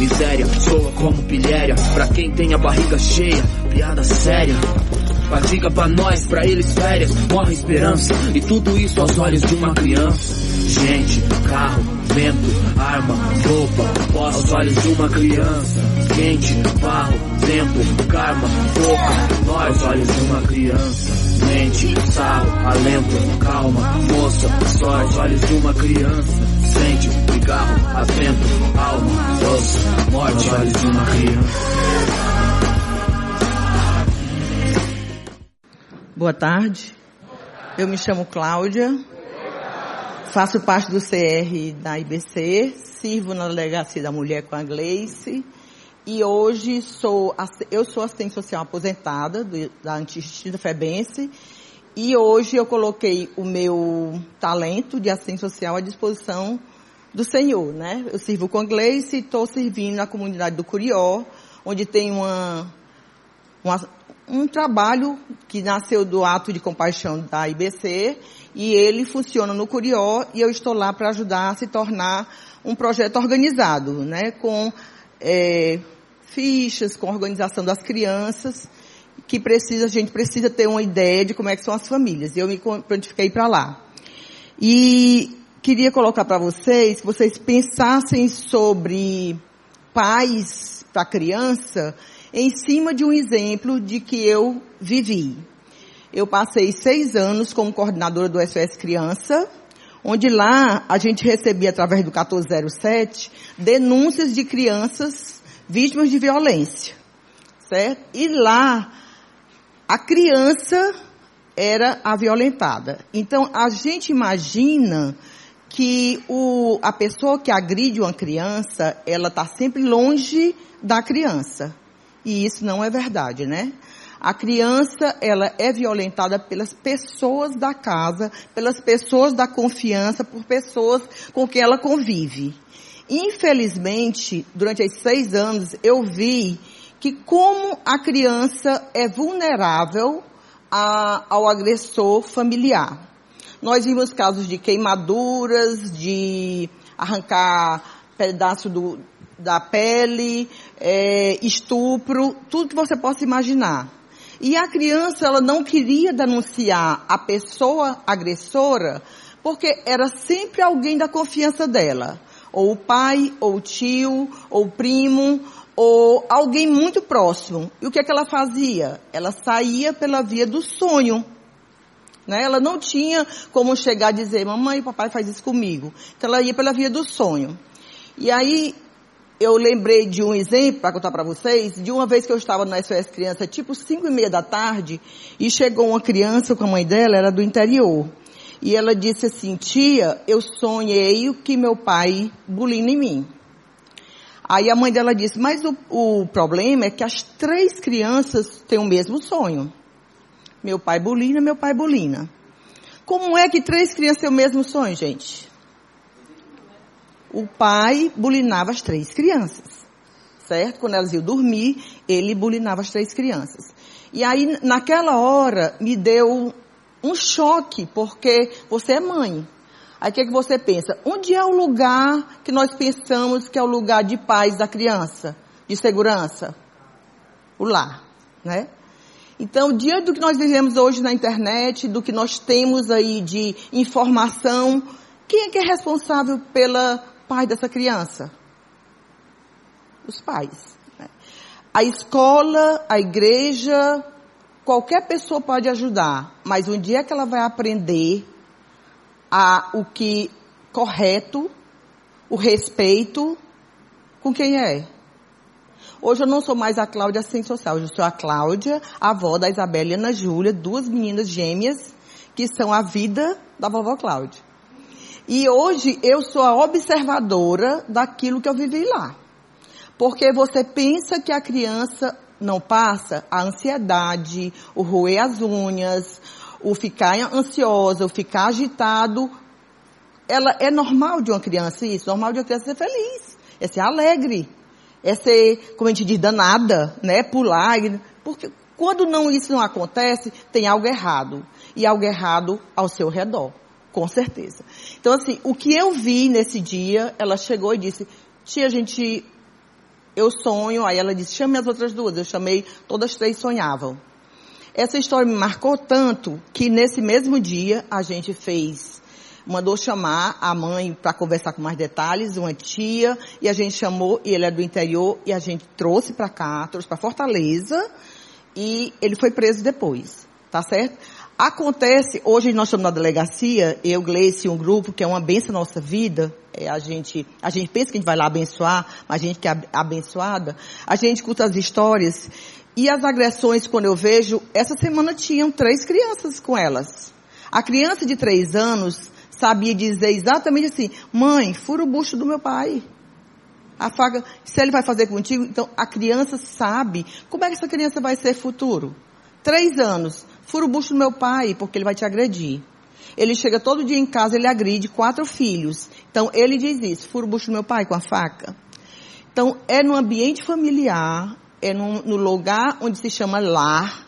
Miséria, soa como pilhéria. Pra quem tem a barriga cheia, piada séria. Fadiga pra nós, pra eles férias, morre esperança. E tudo isso aos olhos de uma criança. Gente, carro, vento, arma, roupa, aos olhos de uma criança. Quente, barro, tempo, karma, boca, nós, aos olhos de uma criança. Mente, sarro, alento, calma, moça, olhos de uma criança. Sente, cigarro, atento, alma, doce, morte, olhos de uma criança. Boa tarde. Eu me chamo Cláudia. Faço parte do CR da IBC, sirvo na Delegacia da Mulher com a Gleice e hoje sou, eu sou assistente social aposentada do, da Antijustiça Febense e hoje eu coloquei o meu talento de assistente social à disposição do Senhor, né? Eu sirvo com Gleice e estou servindo na comunidade do Curió, onde tem uma, uma um trabalho que nasceu do ato de compaixão da IBC e ele funciona no Curió e eu estou lá para ajudar a se tornar um projeto organizado, né, com é, fichas, com organização das crianças, que precisa, a gente precisa ter uma ideia de como é que são as famílias. Eu me prontifiquei para lá. E queria colocar para vocês, que vocês pensassem sobre pais para criança, em cima de um exemplo de que eu vivi. Eu passei seis anos como coordenadora do SOS Criança, onde lá a gente recebia, através do 1407, denúncias de crianças vítimas de violência, certo? E lá, a criança era a violentada. Então, a gente imagina que o, a pessoa que agride uma criança, ela está sempre longe da criança. E isso não é verdade, né? A criança, ela é violentada pelas pessoas da casa, pelas pessoas da confiança, por pessoas com quem ela convive. Infelizmente, durante esses seis anos, eu vi que como a criança é vulnerável a, ao agressor familiar. Nós vimos casos de queimaduras, de arrancar pedaço do, da pele, é, estupro, tudo que você possa imaginar. E a criança, ela não queria denunciar a pessoa agressora, porque era sempre alguém da confiança dela. Ou o pai, ou o tio, ou o primo, ou alguém muito próximo. E o que é que ela fazia? Ela saía pela via do sonho. Né? Ela não tinha como chegar e dizer, mamãe, papai faz isso comigo. Então ela ia pela via do sonho. E aí eu lembrei de um exemplo para contar para vocês, de uma vez que eu estava no SOS Criança, tipo cinco e meia da tarde, e chegou uma criança com a mãe dela, era do interior. E ela disse assim, tia, eu sonhei que meu pai bulina em mim. Aí a mãe dela disse, mas o, o problema é que as três crianças têm o mesmo sonho. Meu pai bulina, meu pai bulina. Como é que três crianças têm o mesmo sonho, gente? o pai bulinava as três crianças. Certo? Quando elas iam dormir, ele bulinava as três crianças. E aí, naquela hora, me deu um choque, porque você é mãe. Aí o que, é que você pensa? Onde é o lugar que nós pensamos que é o lugar de paz da criança, de segurança? O lar, né? Então, diante do que nós vivemos hoje na internet, do que nós temos aí de informação, quem é que é responsável pela pai dessa criança? Os pais. Né? A escola, a igreja, qualquer pessoa pode ajudar, mas um dia que ela vai aprender a o que correto, o respeito com quem é. Hoje eu não sou mais a Cláudia assistente social, eu sou a Cláudia, avó da Isabela e Ana Júlia, duas meninas gêmeas que são a vida da vovó Cláudia. E hoje eu sou a observadora daquilo que eu vivi lá. Porque você pensa que a criança não passa a ansiedade, o roer as unhas, o ficar ansiosa, o ficar agitado. Ela é normal de uma criança isso, normal de uma criança ser feliz, é ser alegre, é ser, como a gente diz, danada, né? Pular, porque quando não isso não acontece, tem algo errado e algo errado ao seu redor. Com certeza. Então, assim, o que eu vi nesse dia, ela chegou e disse, tia, a gente eu sonho, aí ela disse, chame as outras duas. Eu chamei, todas três sonhavam. Essa história me marcou tanto que nesse mesmo dia a gente fez, mandou chamar a mãe para conversar com mais detalhes, uma tia, e a gente chamou, e ele é do interior, e a gente trouxe para cá, trouxe para Fortaleza, e ele foi preso depois, tá certo? Acontece, hoje nós estamos na delegacia, eu, Gleice, um grupo que é uma benção na nossa vida, é, a gente, a gente pensa que a gente vai lá abençoar, mas a gente que é abençoada, a gente escuta as histórias, e as agressões, quando eu vejo, essa semana tinham três crianças com elas. A criança de três anos sabia dizer exatamente assim, mãe, fura o bucho do meu pai. A faca, se ele vai fazer contigo, então a criança sabe como é que essa criança vai ser futuro. Três anos. Fura o bucho do meu pai, porque ele vai te agredir. Ele chega todo dia em casa, ele agride quatro filhos. Então, ele diz isso, fura o bucho do meu pai com a faca. Então, é no ambiente familiar, é no, no lugar onde se chama lar,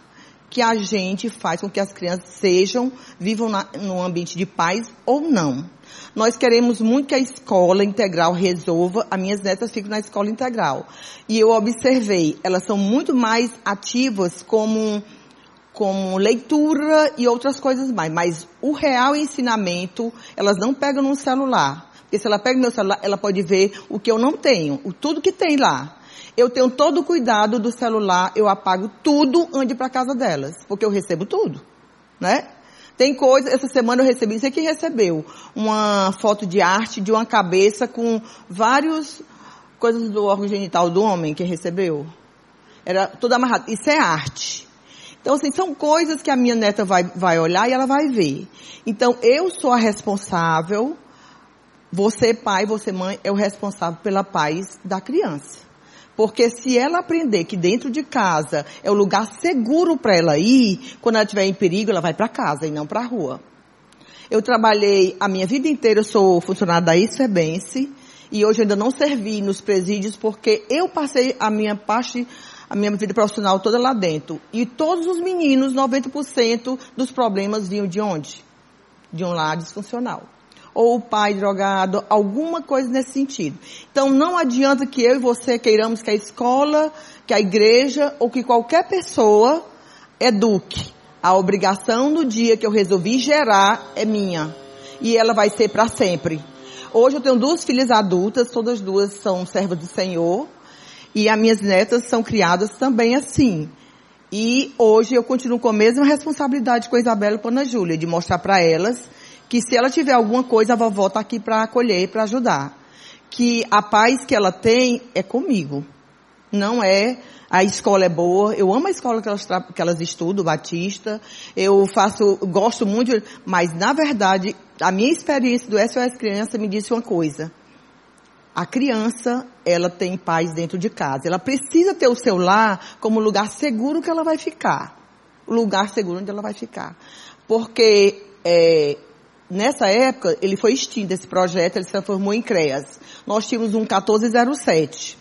que a gente faz com que as crianças sejam, vivam na, no ambiente de paz ou não. Nós queremos muito que a escola integral resolva, as minhas netas ficam na escola integral. E eu observei, elas são muito mais ativas como como leitura e outras coisas mais. Mas o real ensinamento, elas não pegam no celular. Porque se ela pega meu celular, ela pode ver o que eu não tenho, o tudo que tem lá. Eu tenho todo o cuidado do celular, eu apago tudo antes para casa delas, porque eu recebo tudo, né? Tem coisa, essa semana eu recebi, você que recebeu, uma foto de arte de uma cabeça com vários coisas do órgão genital do homem que recebeu. Era tudo amarrado. Isso é arte. Então, assim, são coisas que a minha neta vai, vai olhar e ela vai ver. Então, eu sou a responsável, você pai, você mãe, é o responsável pela paz da criança. Porque se ela aprender que dentro de casa é o lugar seguro para ela ir, quando ela estiver em perigo, ela vai para casa e não para a rua. Eu trabalhei a minha vida inteira, eu sou funcionária da ICEBENSE, e hoje ainda não servi nos presídios porque eu passei a minha parte a minha vida profissional toda lá dentro. E todos os meninos, 90% dos problemas vinham de onde? De um lar disfuncional. Ou o pai drogado, alguma coisa nesse sentido. Então não adianta que eu e você queiramos que a escola, que a igreja ou que qualquer pessoa eduque. A obrigação do dia que eu resolvi gerar é minha. E ela vai ser para sempre. Hoje eu tenho duas filhas adultas, todas duas são servas do Senhor. E as minhas netas são criadas também assim. E hoje eu continuo com a mesma responsabilidade com a Isabela e com a Ana Júlia, de mostrar para elas que se ela tiver alguma coisa, a vovó está aqui para acolher, para ajudar. Que a paz que ela tem é comigo. Não é a escola é boa, eu amo a escola que elas, que elas estudam, Batista, eu faço, gosto muito, mas na verdade, a minha experiência do SOS Criança me disse uma coisa, a criança, ela tem paz dentro de casa. Ela precisa ter o seu lar como lugar seguro que ela vai ficar. O lugar seguro onde ela vai ficar. Porque é, nessa época, ele foi extinto, esse projeto, ele se transformou em CREAS. Nós tínhamos um 1407.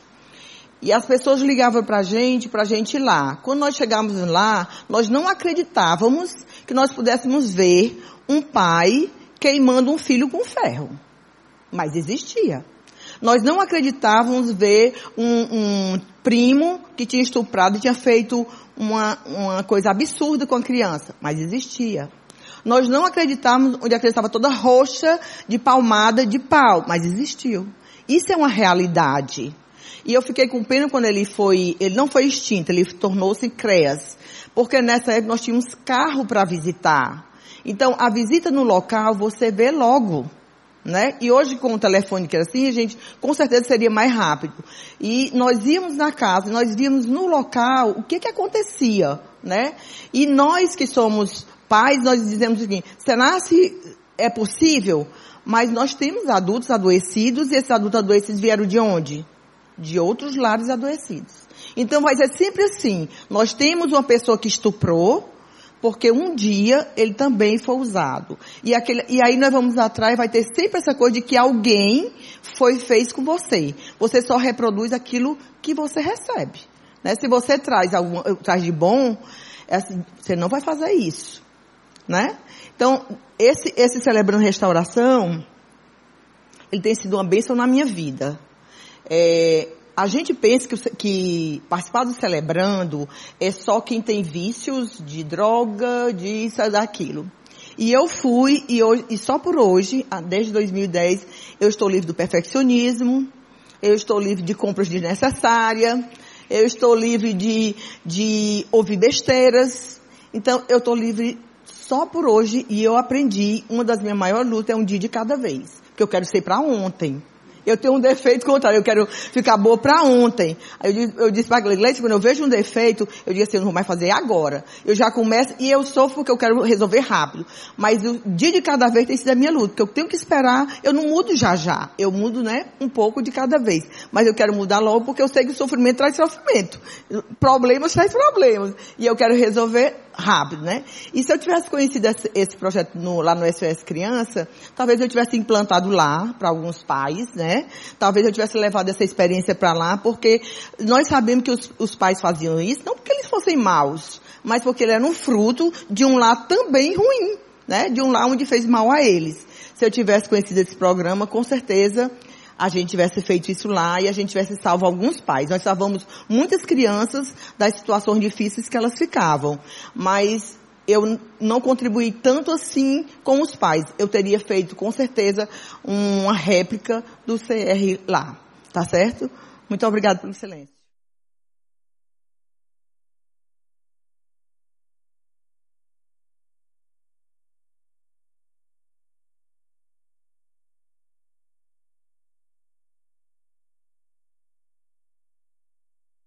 E as pessoas ligavam para a gente, para a gente ir lá. Quando nós chegávamos lá, nós não acreditávamos que nós pudéssemos ver um pai queimando um filho com ferro. Mas existia. Nós não acreditávamos ver um, um primo que tinha estuprado e tinha feito uma, uma coisa absurda com a criança, mas existia. Nós não acreditávamos onde a criança estava toda roxa, de palmada, de pau, mas existiu. Isso é uma realidade. E eu fiquei com pena quando ele foi, ele não foi extinto, ele tornou-se CREAS. Porque nessa época nós tínhamos carro para visitar. Então, a visita no local você vê logo. Né? E hoje com o telefone que era assim, a gente com certeza seria mais rápido. E nós íamos na casa, nós víamos no local o que que acontecia, né? E nós que somos pais, nós dizemos o seguinte, será se é possível? Mas nós temos adultos adoecidos e esses adultos adoecidos vieram de onde? De outros lares adoecidos. Então vai ser sempre assim. Nós temos uma pessoa que estuprou, porque um dia ele também foi usado. E, aquele, e aí nós vamos atrás, vai ter sempre essa coisa de que alguém foi fez com você. Você só reproduz aquilo que você recebe. Né? Se você traz algum, traz de bom, é assim, você não vai fazer isso. Né? Então, esse, esse celebrando restauração, ele tem sido uma bênção na minha vida. É, a gente pensa que, que, participar do Celebrando é só quem tem vícios de droga, disso, daquilo. E eu fui, e, hoje, e só por hoje, desde 2010, eu estou livre do perfeccionismo, eu estou livre de compras desnecessárias, eu estou livre de, de ouvir besteiras. Então, eu estou livre só por hoje e eu aprendi, uma das minhas maiores lutas é um dia de cada vez. Que eu quero ser para ontem. Eu tenho um defeito contrário, eu quero ficar boa para ontem. Aí eu, eu disse para a Gleice, quando eu vejo um defeito, eu digo assim, eu não vou mais fazer agora. Eu já começo, e eu sofro porque eu quero resolver rápido. Mas o dia de cada vez tem sido a minha luta, porque eu tenho que esperar, eu não mudo já já. Eu mudo, né, um pouco de cada vez. Mas eu quero mudar logo porque eu sei que o sofrimento traz sofrimento. Problemas traz problemas. E eu quero resolver rápido, né? E se eu tivesse conhecido esse, projeto no, lá no SOS Criança, talvez eu tivesse implantado lá para alguns pais, né? Talvez eu tivesse levado essa experiência para lá, porque nós sabemos que os, os pais faziam isso, não porque eles fossem maus, mas porque ele era um fruto de um lar também ruim, né? De um lar onde fez mal a eles. Se eu tivesse conhecido esse programa, com certeza a gente tivesse feito isso lá e a gente tivesse salvo alguns pais. Nós salvamos muitas crianças das situações difíceis que elas ficavam. Mas eu não contribuí tanto assim com os pais. Eu teria feito, com certeza, uma réplica do CR lá. Tá certo? Muito obrigada pelo silêncio.